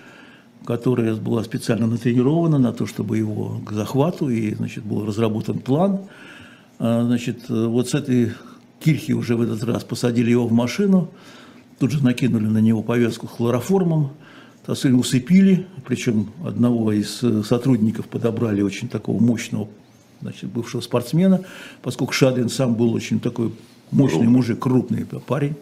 которая была специально натренирована на то, чтобы его к захвату, и, значит, был разработан план. А, значит, вот с этой кирхи уже в этот раз посадили его в машину, тут же накинули на него повязку хлороформом, Тасыль усыпили, причем одного из сотрудников подобрали очень такого мощного, значит, бывшего спортсмена, поскольку Шадрин сам был очень такой мощный мужик, крупный парень.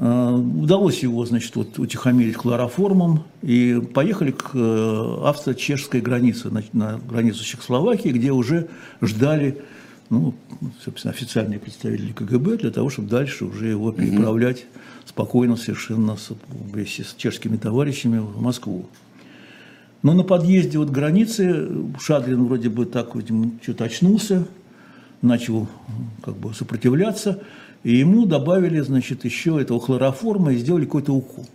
Э, удалось его, значит, вот утихомирить хлороформом и поехали к э, австро-чешской границе, на, на границу Чехословакии, где уже ждали, ну, собственно, официальные представители КГБ для того, чтобы дальше уже его переправлять mm-hmm. спокойно совершенно с, вместе с чешскими товарищами в Москву. Но на подъезде вот к границе Шадрин вроде бы так, видимо, что-то очнулся, начал как бы сопротивляться – и ему добавили, значит, еще этого хлороформа и сделали какой-то укол.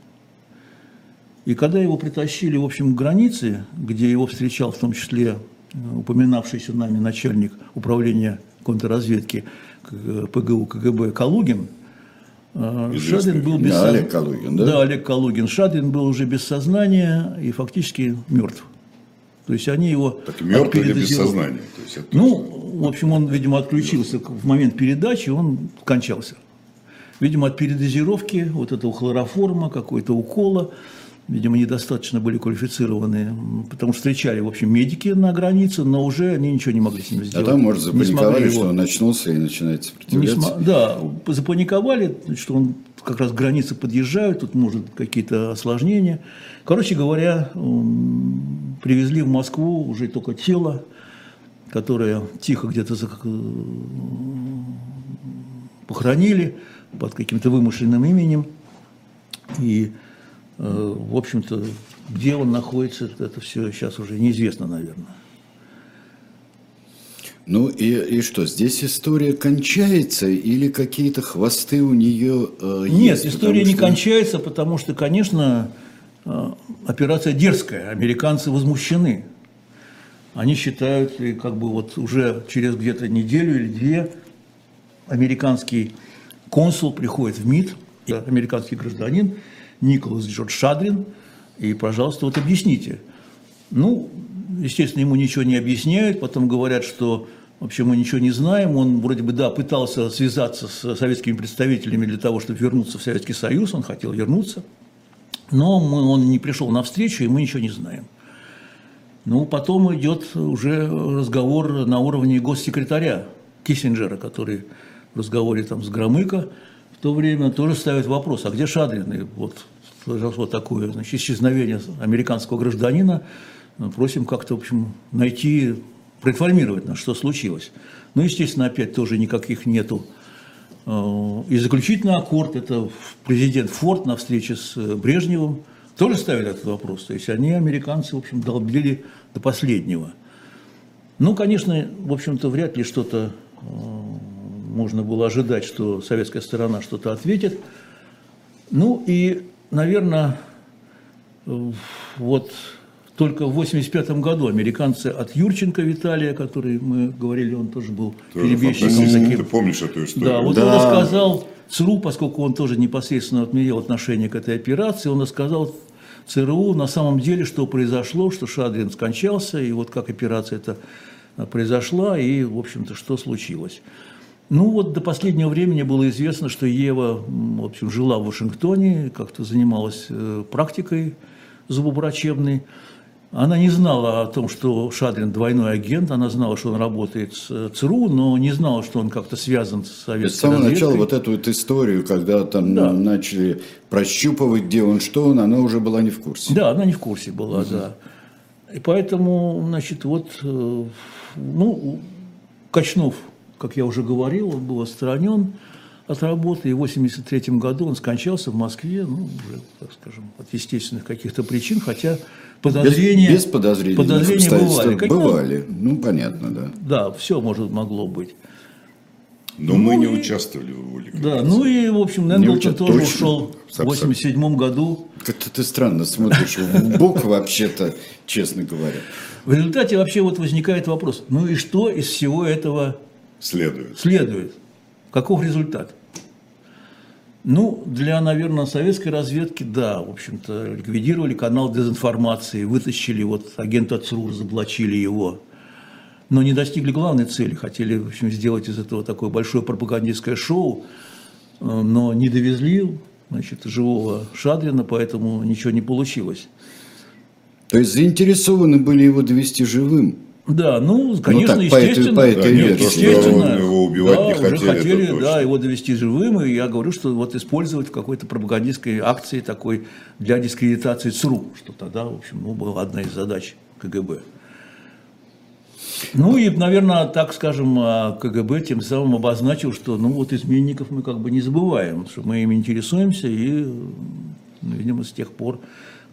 И когда его притащили, в общем, к границе, где его встречал в том числе э, упоминавшийся нами начальник управления контрразведки ПГУ КГБ Калугин, э. Шадрин был без да, Олег Калугин, да? Да, Олег Калугин. Шадрин был уже без сознания и фактически мертв. То есть они его... Так мертв или без сознания? То есть это ну, в общем, он, видимо, отключился в момент передачи, он кончался. Видимо, от передозировки вот этого хлороформа, какой-то укола, видимо, недостаточно были квалифицированы, потому что встречали, в общем, медики на границе, но уже они ничего не могли с ним сделать. А там, может, запаниковали, что он очнулся и начинает сопротивляться? См... Да, запаниковали, что он как раз к границе подъезжает, тут может какие-то осложнения. Короче говоря, привезли в Москву уже только тело, которые тихо где-то похоронили под каким-то вымышленным именем. И, э, в общем-то, где он находится, это все сейчас уже неизвестно, наверное. Ну и, и что, здесь история кончается или какие-то хвосты у нее э, Нет, есть? история что... не кончается, потому что, конечно, э, операция дерзкая, американцы возмущены они считают, и как бы вот уже через где-то неделю или две американский консул приходит в МИД, американский гражданин Николас Джордж Шадрин, и, пожалуйста, вот объясните. Ну, естественно, ему ничего не объясняют, потом говорят, что вообще мы ничего не знаем. Он вроде бы, да, пытался связаться с советскими представителями для того, чтобы вернуться в Советский Союз, он хотел вернуться, но он не пришел на встречу, и мы ничего не знаем. Ну, потом идет уже разговор на уровне госсекретаря Киссинджера, который в разговоре там с Громыко в то время тоже ставит вопрос, а где Шадрин? И вот вот такое значит, исчезновение американского гражданина. Просим как-то, в общем, найти, проинформировать нас, что случилось. Ну, естественно, опять тоже никаких нету. Э, и заключительный аккорд – это президент Форд на встрече с Брежневым – тоже ставили этот вопрос. То есть они, американцы, в общем, долбили до последнего. Ну, конечно, в общем-то, вряд ли что-то э, можно было ожидать, что советская сторона что-то ответит. Ну и, наверное, э, вот только в 1985 году американцы от Юрченко Виталия, который мы говорили, он тоже был тоже перебежчиком. Таким, ты помнишь эту историю? Да, вот да. он рассказал ЦРУ, поскольку он тоже непосредственно имел отношение к этой операции, он рассказал ЦРУ на самом деле, что произошло, что Шадрин скончался, и вот как операция эта произошла, и, в общем-то, что случилось. Ну вот до последнего времени было известно, что Ева, в общем, жила в Вашингтоне, как-то занималась э, практикой зубоврачебной. Она не знала о том, что Шадрин двойной агент, она знала, что он работает с э, ЦРУ, но не знала, что он как-то связан с советской С самого разведкой. начала вот эту вот историю, когда там Да. начали прощупывать, где он, что он, она уже была не в курсе. Да, она не в курсе была, да. И поэтому, значит, вот, э, ну, Качнов, как я уже говорил, он был отстранен от работы, и в 1983 году он скончался в Москве, ну, уже, так скажем, от естественных каких-то причин, хотя подозрения... без подозрений. подозрения бывали. Конечно, Бывали. Ну, понятно, да. Да, все может, могло быть. Но мы не участвовали в его ликвидации. Да, ну и, в общем, Менглтон учат- тоже точно. ушел в 1987 году. Как-то ты странно смотришь в бок вообще-то, честно говоря. В результате вообще вот возникает вопрос, ну и что из всего этого Следует. следует? Каков результат? Ну, для, наверное, советской разведки, да, в общем-то, ликвидировали канал дезинформации, вытащили, вот агента ЦРУ, разоблачили его, но не достигли главной цели, хотели, в общем, сделать из этого такое большое пропагандистское шоу, э, но не довезли, значит, живого Шадрина, поэтому ничего не получилось. То есть заинтересованы были его довести живым. Да, ну, конечно, так, по этой- естественно. по этой нет, то, что естественно. его убивать да, не уже хотели, это хотели, точно. да, его довести живым, и я говорю, что вот использовать в какой-то пропагандистской акции такой для дискредитации ЦРУ, что тогда, в общем, ну, была одна из задач КГБ. Ну и, наверное, так скажем, а, КГБ тем самым обозначил, что ну вот изменников мы как бы не забываем, что мы ими интересуемся, и, ну, видимо, с тех пор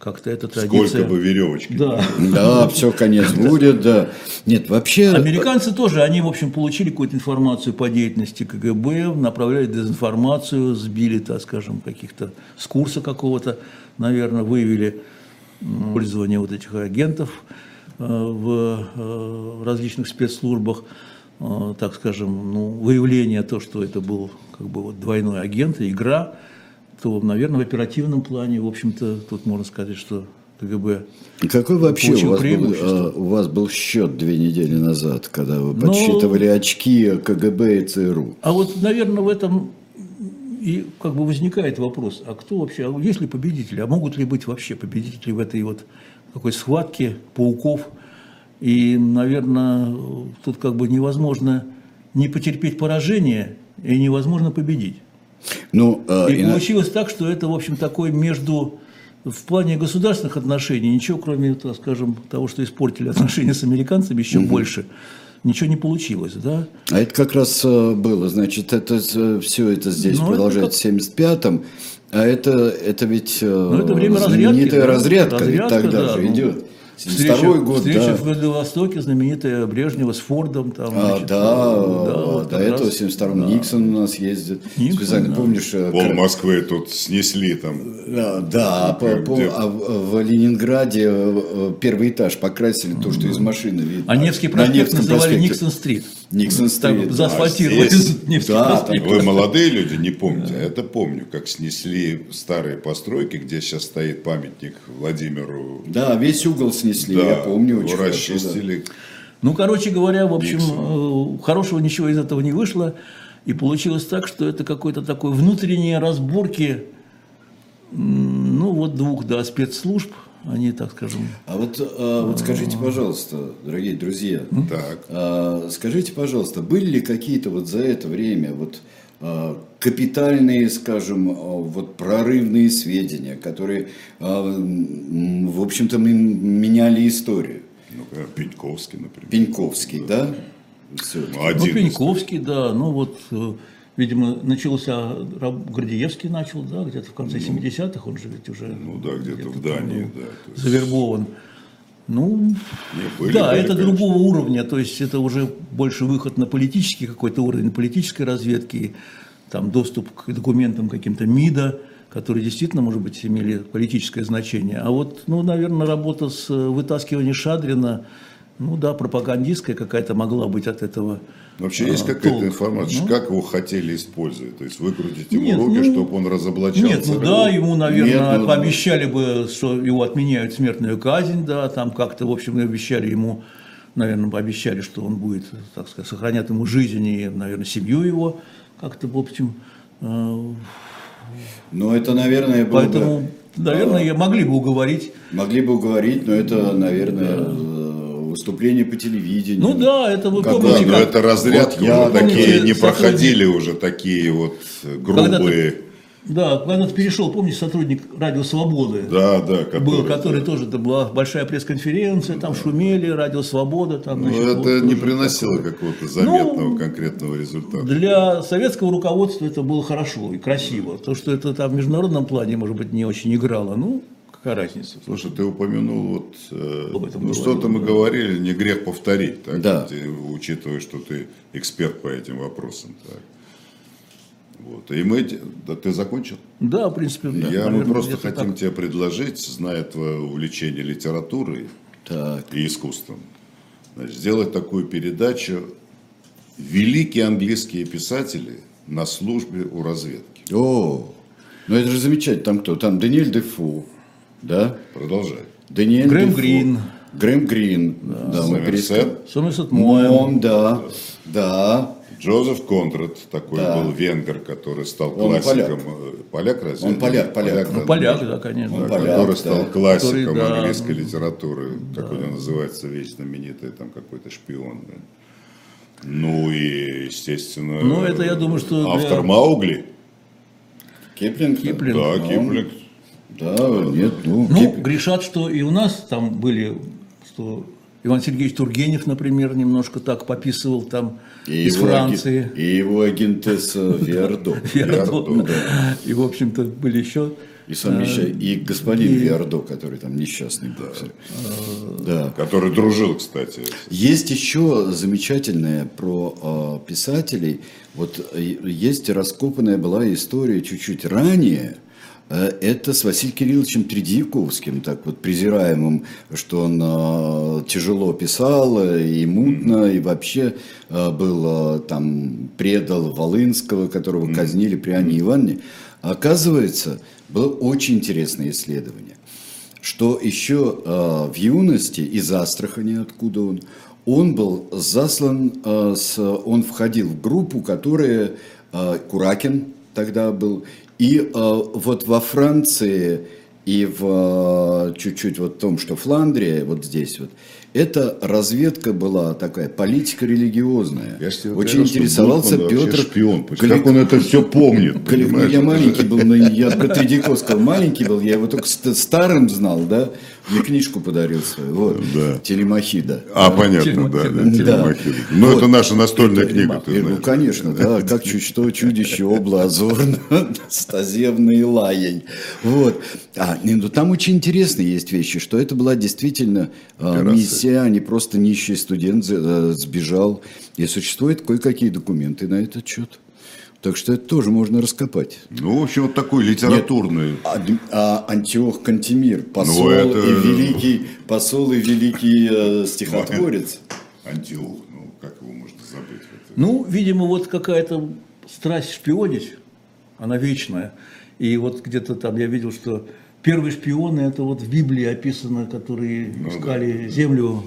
как-то эта традиция... Сколько бы веревочки. Да. Да, все, конец будет, да. Нет, вообще... Американцы тоже, они, в общем, получили какую-то информацию по деятельности КГБ, направляли дезинформацию, сбили, так скажем, каких-то с курса какого-то, наверное, выявили пользование вот этих агентов э, в э, различных спецслужбах, э, так скажем, ну, выявление то, что это был как бы вот двойной агент, игра, то, наверное, в оперативном плане, в общем-то, тут можно сказать, что КГБ Какой вообще у вас, был, э, у вас был счет две недели назад, когда вы Ну- подсчитывали очки КГБ и ЦРУ? А вот, наверное, в этом и как бы возникает вопрос, а кто вообще, а есть ли победители, а могут ли быть вообще победители в этой вот такой схватке пауков? И, наверное, тут как бы невозможно не потерпеть поражение и невозможно победить. Ну, э, И и получилось так, что это, в общем, такой между в плане государственных отношений ничего, кроме, так скажем, того, что испортили отношения с американцами еще больше, ничего не получилось, да? а это как раз э, было, значит, это все это здесь Ну, это продолжается в 75-м, а это, это ведь э, Ну, это время знаменитая разрядки. да. разрядка, ведь Разрядка, тогда да, же ну, идет. Встреча, 72 год, встреча да. в Владивостоке, знаменитая Брежнева с Фордом. Там, А, значит, да, вот до как этого в раз, 72-м да. Никсон у нас ездит. Никсон, Специально, да. помнишь? э, Пол кра- Москвы тут снесли там. Да, да, по- по- а в, в Ленинграде э, первый этаж покрасили то, что из машины видно. А Невский На проспект Невском называли проспекте. Никсон-стрит. Никсон-стрит, Там да. заасфальтировали А да, проспект. Вы молодые люди, не помните. А это помню, как снесли старые постройки, где сейчас стоит памятник Владимиру. Да, весь угол снесли, Да, я помню его очень хорошо, да. расчистили. Ну, короче говоря, в общем, Никсон. э, хорошего ничего из этого не вышло. И получилось так, что это какой-то такой внутренние разборки, ну, вот двух, да, спецслужб, они, так скажем, А вот, э, вот скажите, пожалуйста, дорогие друзья, Так. а, скажите, пожалуйста, были ли какие-то вот за это время вот а, капитальные, скажем, а, вот прорывные сведения, которые, м, в общем-то, меняли историю? Ну, например, Пеньковский, например. Пеньковский, да? Всё. Ну, Ну, один Пеньковский, да, ну вот, э, видимо, начался, Гордеевский начал, да, где-то в конце 70-х, он же ведь уже Ну да, где-то в там Дании, да. есть- завербован. Ну, были, да, были, это конечно. другого уровня, то есть это уже больше выход на политический какой-то уровень, политической разведки, там доступ к документам каким-то МИДа, которые действительно, может быть, имели политическое значение. А вот, ну, наверное, работа с э, вытаскиванием Шадрина, ну да, пропагандистская какая-то могла быть от этого. Вообще есть а, какая-то толк. информация, как его хотели использовать? То есть выкрутить ему Нет, руки, ну, чтобы он разоблачал Нет, ну да, ему, наверное, Нет, ну, пообещали бы, что его отменяют смертную казнь, да, там как-то, в общем, обещали ему, наверное, пообещали, что он будет, так сказать, сохранят ему жизнь и, наверное, семью его как-то, в общем, э, Ну, это, наверное, было Поэтому- бы наверное, я могли бы уговорить. Могли бы уговорить, но это, наверное, э, выступление по телевидению. Ну да, это вы Как- помните, Да, но как- это разрядка Вот уже такие помните, не сотрудник- проходили уже такие вот Когда грубые. Да, когда ты перешел, помните, сотрудник Радио Свободы? Да, да, был, которые- который тоже, это была большая пресс-конференция, там шумели, Радио Свобода, там, Ну, значит, это вот не приносило какого-то заметного Ну, конкретного результата. Для советского руководства это было хорошо и красиво. То, что это там в международном плане, может быть, не очень играло, ну, какая разница. Слушай, ты упомянул, вот, э, Об этом ну, что-то мы да. говорили, не грех повторить, так, Да. Те- учитывая, что ты эксперт по этим вопросам. Так. Вот. И мы, да, ты закончил? Да, в принципе, да, Я, мы наверное, просто где-то хотим так. тебе предложить, зная твое увлечение литературой Так. и искусством, значит, сделать такую передачу «Великие английские писатели на службе у разведки». О, ну это же замечательно. Там кто? Там Даниэль Дефо, да? Продолжай. Даниэль Грэм Дефо. Грин. Грэм Грин. Да, мы Сомерсет. Моэм. Да. Да. Джозеф Конрад, такой Да. был венгер, который стал Он классиком. э, Поляк разве? Он поляк, поляк. Ну, да, поляк, да. да, конечно. Он Да, поляк, который да. стал классиком Который, да, английской ну, литературы, как у него называется, весь знаменитый там какой-то шпион. да. Ну и, естественно, Ну, это, я думаю, что для- автор Маугли. Киплинг. Киплинг. Да, Ну, Киплинг. Да, нет, ну, Ну, Киплинг. грешат, что и у нас там были, что Иван Сергеевич Тургенев, например, немножко так пописывал там И из его Франции. аги- И его агентесса Виардо. Виардо. И, в общем-то, были еще... И сам несча- и господин Виардо, который там несчастный был. Да. Который дружил, кстати. Есть еще замечательное про э, писателей. Вот э, есть раскопанная была история чуть-чуть ранее. Э, Это с Василием Кирилловичем Тредьяковским, так вот презираемым, что он э, тяжело писал э, и мутно, и вообще был там предал Волынского, которого казнили при Анне Ивановне. Оказывается, было очень интересное исследование что еще в юности из Астрахани, откуда он, он был заслан, он входил в группу, которая Куракин тогда был, и э, вот во Франции и в э, чуть-чуть вот том, что Фландрия, вот здесь вот, эта разведка была такая политико-религиозная. Я ж тебе Очень говорил, что интересовался вообще Петр. шпион. Кали- Как он это все помнит, Кали- ну? Я маленький был, но я про Тредяковского маленький был, я его только ст- старым знал, да? Мне книжку подарил свою, вот, Да. Телемахида. А, понятно, да, да, Телемахида. Телемахида. Ну, это наша настольная книга, ты Ну, конечно, да, как чуть что, чудище, обла, озорно, стазевный лаень. Вот. А, не, ну, там очень интересные есть вещи, что это была действительно а, миссия, а не просто нищий студент э, сбежал. И существуют кое-какие документы на этот счет. Так что это тоже можно раскопать. Ну, в общем, вот такой литературный. А, Д- а Антиох Кантемир, посол, Ну, это- и великий, посол и великий э, стихотворец. Антиох, ну, как его можно забыть? Ну, видимо, вот какая-то страсть шпионить, она вечная. И вот где-то там я видел, что первые шпионы, это вот в Библии описано, которые Ну искали землю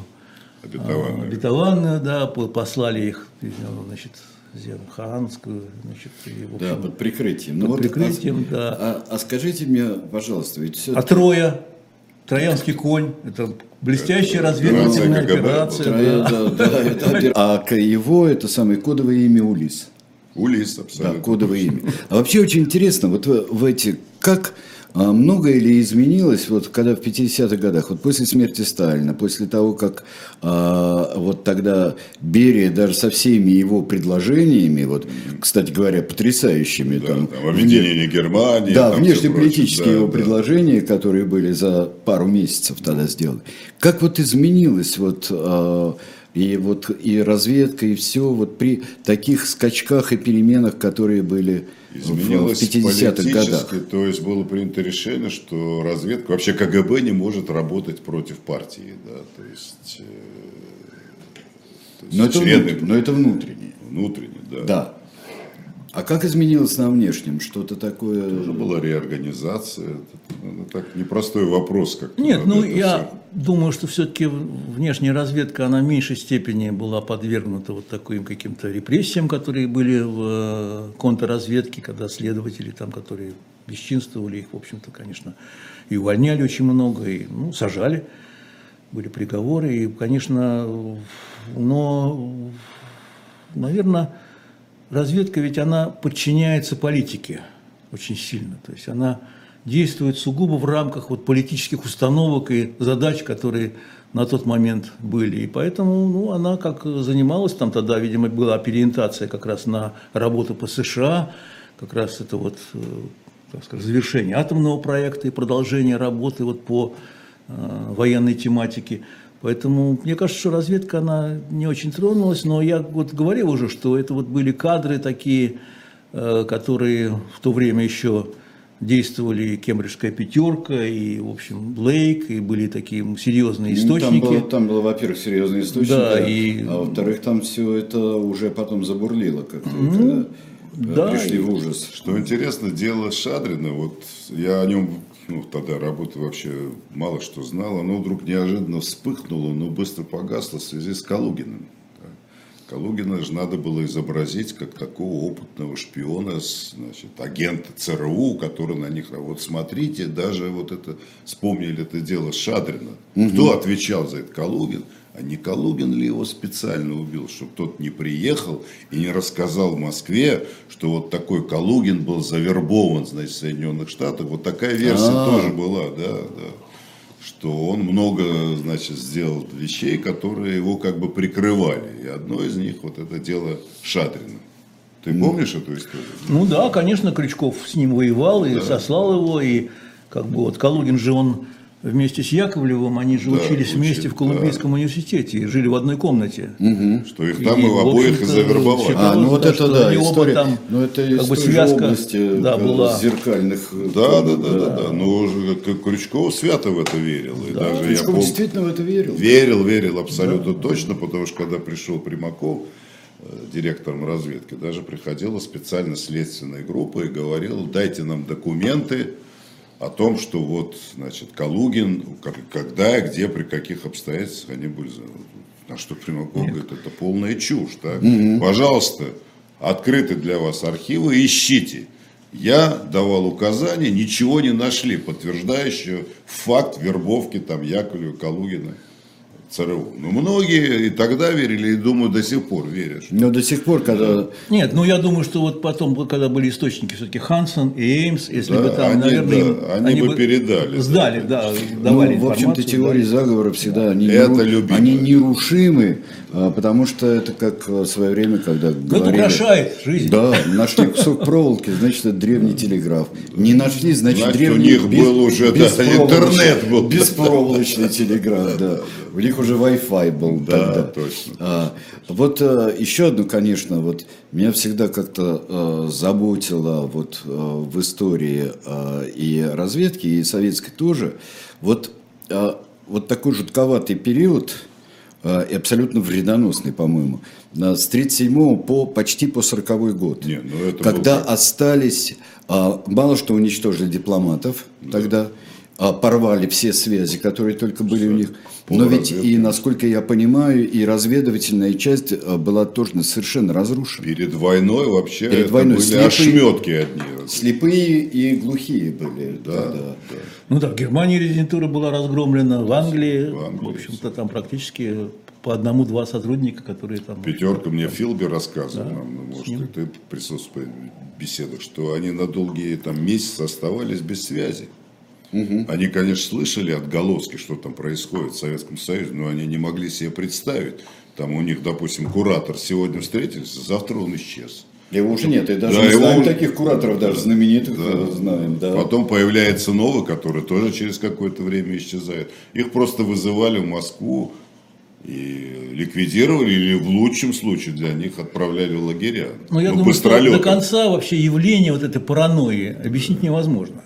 Обетованная. обетованную, да, по- послали их, э, значит, землю хаанскую, значит, и, в Да, общем, под прикрытием. Ну под вот, прикрытием, а, да. А, а скажите мне, пожалуйста, ведь все А Троя, Троянский конь, это блестящая разведывательная операция. Да, да. да, да, это А к- его это самое кодовое имя Улис. Улис, Да, абсолютно. кодовое имя. А вообще очень интересно, вот в, эти, как а, многое ли изменилось, вот когда в 50-х годах, вот после смерти Сталина, после того, как а, вот тогда Берия даже со всеми его предложениями, вот, кстати говоря, потрясающими, Да, там, там, объединение Германии. Да, там внешнеполитические прочее. его Да, да. предложения, которые были за пару месяцев тогда сделаны. Как вот изменилось вот а, и вот и разведка и все вот при таких скачках и переменах, которые были в- Изменилось в 50-х годах. то есть было принято решение, что разведка, вообще КГБ не может работать против партии, да, то есть, э, то есть Но это, члены внут- но это внутреннее. внутренне, да. Да. А как изменилось на внешнем? Что-то такое? Тоже была реорганизация, это, ну, так непростой вопрос, как Нет, ну это я всё. думаю, что все-таки внешняя разведка, она в меньшей степени была подвергнута вот таким каким-то репрессиям, которые были в э, контрразведке, когда следователи там, которые бесчинствовали их, в общем-то, конечно, и увольняли очень много, и ну, сажали, были приговоры, и, конечно, но, наверное, разведка ведь она подчиняется политике очень сильно, то есть она действует сугубо в рамках вот политических установок и задач, которые на тот момент были. И поэтому ну, она как занималась, там тогда, видимо, была переориентация как раз на работу по США, как раз это вот, э, так сказать, завершение атомного проекта и продолжение работы вот по э, военной тематике. Поэтому мне кажется, что разведка, она не очень тронулась, но я вот говорил уже, что это вот были кадры такие, э, которые в то время еще действовали и Кембриджская пятерка, и, в общем, Блейк, и были такие серьезные источники. Там было, там было во-первых, серьезные источники, да, и... а во-вторых, там все это уже потом забурлило как-то, ну, когда да, пришли в ужас. Что интересно, дело Шадрина, вот я о нем ну, тогда работы вообще мало что знал, оно вдруг неожиданно вспыхнуло, но быстро погасло в связи с Калугиным. Калугина же надо было изобразить как такого опытного шпиона, значит, агента ЦРУ, который на них Вот смотрите, даже вот это, вспомнили это дело Шадрина. Угу. Кто отвечал за это? Калугин. А не Калугин ли его специально убил, чтобы тот не приехал и не рассказал в Москве, что вот такой Калугин был завербован, значит, в Соединенных Штатах. Вот такая версия А-а-а. тоже была, да, да что он много, значит, сделал вещей, которые его как бы прикрывали. И одно из них вот это дело Шадрина. Ты помнишь эту историю? Ну да, конечно, Крючков с ним воевал и да. сослал его, и как бы вот Калугин же он вместе с Яковлевым, они же да, учились учили, вместе в Колумбийском да. университете и жили в одной комнате. Угу. Что их там и, и обоих и завербовали. А, ну вот это да, история, там, ну это как бы связка области, да, была. зеркальных. Да, да, да, да, да, но Крючков свято в это верил. И да, даже Крючков я пом... действительно в это верил. Верил, верил абсолютно да. точно, потому что когда пришел Примаков, э, директором разведки, даже приходила специально следственная группа и говорила, дайте нам документы, о том, что вот, значит, Калугин, когда, где, при каких обстоятельствах они были. На что Примаков говорит, это полная чушь. Так? Угу. Пожалуйста, открыты для вас архивы, ищите. Я давал указания, ничего не нашли, подтверждающего факт вербовки там Яковлева, Калугина. ЦРУ. Ну, многие и тогда верили, и думаю, до сих пор верят. Но до сих пор, когда... Нет, ну я думаю, что вот потом, когда были источники, все-таки Хансон и Эймс, если да, бы там, они, наверное, да, им, они, они бы передали. Сдали, да, да давали Ну, в общем-то, теории да. заговора всегда, они, это не, они нерушимы, а, потому что это как в свое время, когда говорили... Это украшает жизнь. Да, нашли кусок проволоки, значит, это древний телеграф. Не нашли, значит, значит древний... у них был уже, да, интернет был. Беспроволочный телеграф, да. У них уже Wi-Fi был да, тогда. точно. А, вот а, еще одно, конечно, вот меня всегда как-то а, заботило вот а, в истории а, и разведки, и советской тоже, вот, а, вот такой жутковатый период, и абсолютно вредоносный, по-моему, с 37 по почти по 40 год, Не, ну когда был... остались, мало что уничтожили дипломатов да. тогда, порвали все связи, которые только были у них. Но ведь и, насколько я понимаю, и разведывательная часть а, была тоже совершенно разрушена. Перед войной вообще Перед войной были слепые, ошметки одни. Слепые и глухие были. Да, да. да. Ну да, в Германии резидентура была разгромлена, в Англии, в, Англии, в общем-то, там практически по одному-два сотрудника, которые там... Пятерка мне Филби рассказывал, да, нам, ну, может, ты присутствуешь в беседах, что они на долгие там месяцы оставались без связи. Угу. Они, конечно, слышали отголоски, что там происходит в Советском Союзе, но они не могли себе представить. Там у них, допустим, куратор сегодня встретились, завтра он исчез. Его уже нет, и даже да, не знаем таких кураторов, даже знаменитых да. Знаем. Да. Потом появляется новый, который тоже через какое-то время исчезает. Их просто вызывали в Москву и ликвидировали, или в лучшем случае для них отправляли в лагеря. Но я ну, думаю, что до конца вообще явление вот этой паранойи объяснить невозможно.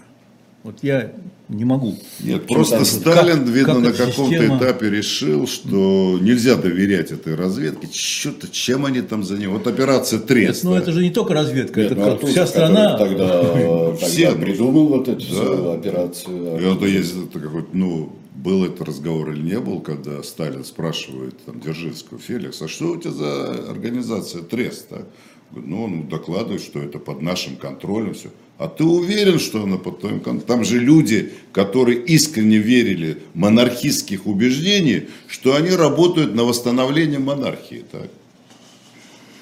Вот я не могу. Нет, просто Сталин, как, видно, как на каком-то система... этапе решил, что нельзя доверять этой разведке. Что-то, чем они там за нее? Вот операция Трест. Ну, это же не только разведка, Нет, это ну, как вся страна. Тогда, тогда придумал вот эту да. операцию. И это есть это какой-то, ну, был это разговор или не был, когда Сталин спрашивает там, Дзержинского, Феликс, а что у тебя за организация Трест? А? Ну, он докладывает, что это под нашим контролем все. А ты уверен, что она под твоим контролем? Там же люди, которые искренне верили монархистских убеждений, что они работают на восстановление монархии. Так?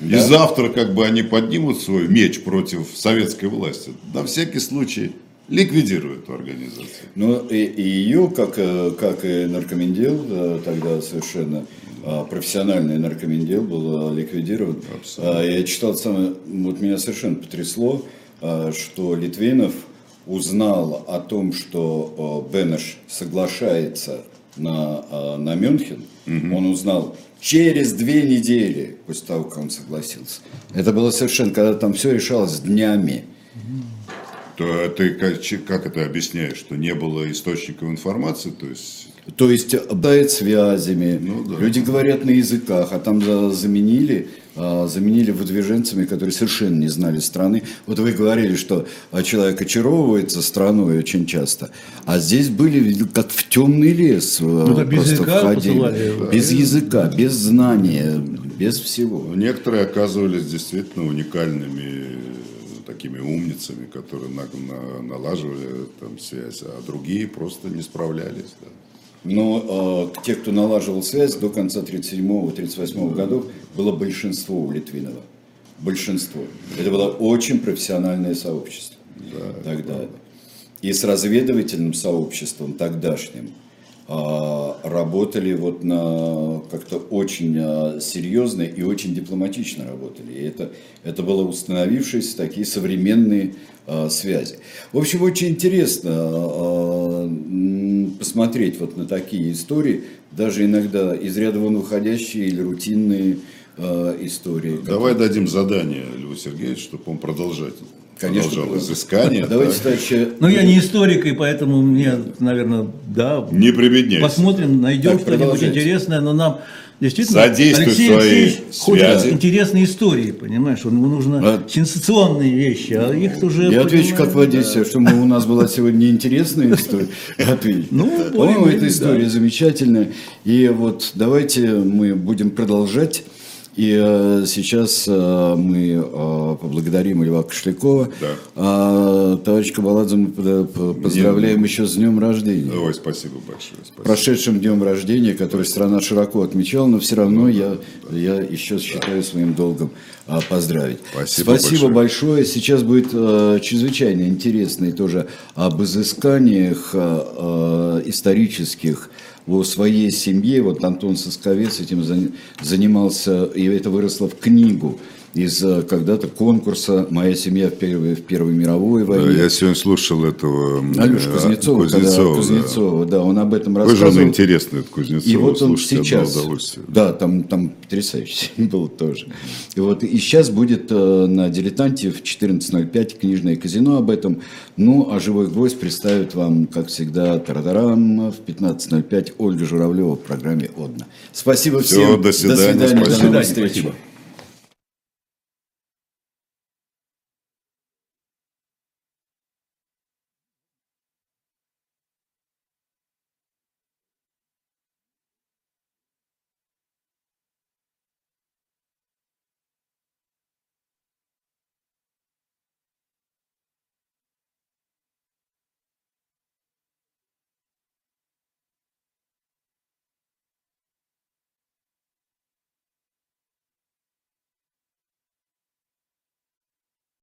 Да? И завтра как бы они поднимут свой меч против советской власти. На всякий случай ликвидирует эту организацию. Ну и, и ее, как, э, как и наркомендел, тогда совершенно профессиональный наркомендел был ликвидирован. Абсолютно. Я читал самое, вот меня совершенно потрясло, что Литвинов узнал о том, что Бенеш соглашается на, на Мюнхен, угу. он узнал через две недели после того, как он согласился. Это было совершенно, когда там все решалось днями. То ты как, как это объясняешь, что не было источников информации, то есть то есть обладает связями, ну, да. люди говорят на языках, а там заменили, а, заменили выдвиженцами, которые совершенно не знали страны. Вот вы говорили, что человек очаровывается страной очень часто, а здесь были как в темный лес ну, да, без языка входили. Без языка, без знания, без всего. Некоторые оказывались действительно уникальными такими умницами, которые на, на, налаживали там связь, а другие просто не справлялись. Да. Но э, те, кто налаживал связь до конца 37-38 годов, было большинство у Литвинова. Большинство. Это было очень профессиональное сообщество да, тогда. И с разведывательным сообществом тогдашним работали вот на как-то очень э, серьезно и очень дипломатично работали. И это, это было установившиеся такие современные Э, связи. В общем, очень интересно посмотреть вот на такие истории, даже иногда из ряда вон выходящие или рутинные истории. Давай дадим задание Льву Сергеевичу, чтобы он продолжать Конечно, продолжал изыскание. Давайте дальше. Ну, я не историк, и поэтому мне, наверное, да. Не прибедняйся. Посмотрим, найдем что-нибудь интересное, но нам Действительно, Содействуй Алексей Алексеевич хочет интересные истории, понимаешь? Ему нужно а... сенсационные вещи, а их уже... Я отвечу как водитель, да. что мы, у нас была сегодня неинтересная история. Ответь. Ну, По-моему, эта история замечательная. И вот давайте мы будем продолжать и э, сейчас э, мы э, поблагодарим Льва Кошлякова. Да. А, товарищ Кабаладзе, мы поздравляем Нет. еще с днем рождения. Ой, спасибо большое. Спасибо. Прошедшим днем рождения, который страна широко отмечала, но все равно я, я еще считаю своим долгом а, поздравить. Спасибо, Спасибо большое. большое. Сейчас будет э, чрезвычайно интересный тоже об изысканиях э, исторических в своей семье, вот Антон Сосковец этим занимался, и это выросло в книгу из э, когда-то конкурса «Моя семья в Первой, в Первой мировой войне». Да, я сегодня слушал этого Алеша Кузнецова, Кузнецова, когда, Кузнецова да. да, он об этом рассказывал. Тоже он интересный, этот Кузнецов, и вот он сейчас, да, там, там потрясающе был тоже. И вот и сейчас будет э, на «Дилетанте» в 14.05 книжное казино об этом. Ну, а «Живой гвоздь» представит вам, как всегда, тарадарам в 15.05 Ольга Журавлева в программе «Одна». Спасибо Все, всем. до свидания. До свидания. Спасибо. До новых встреч. Спасибо.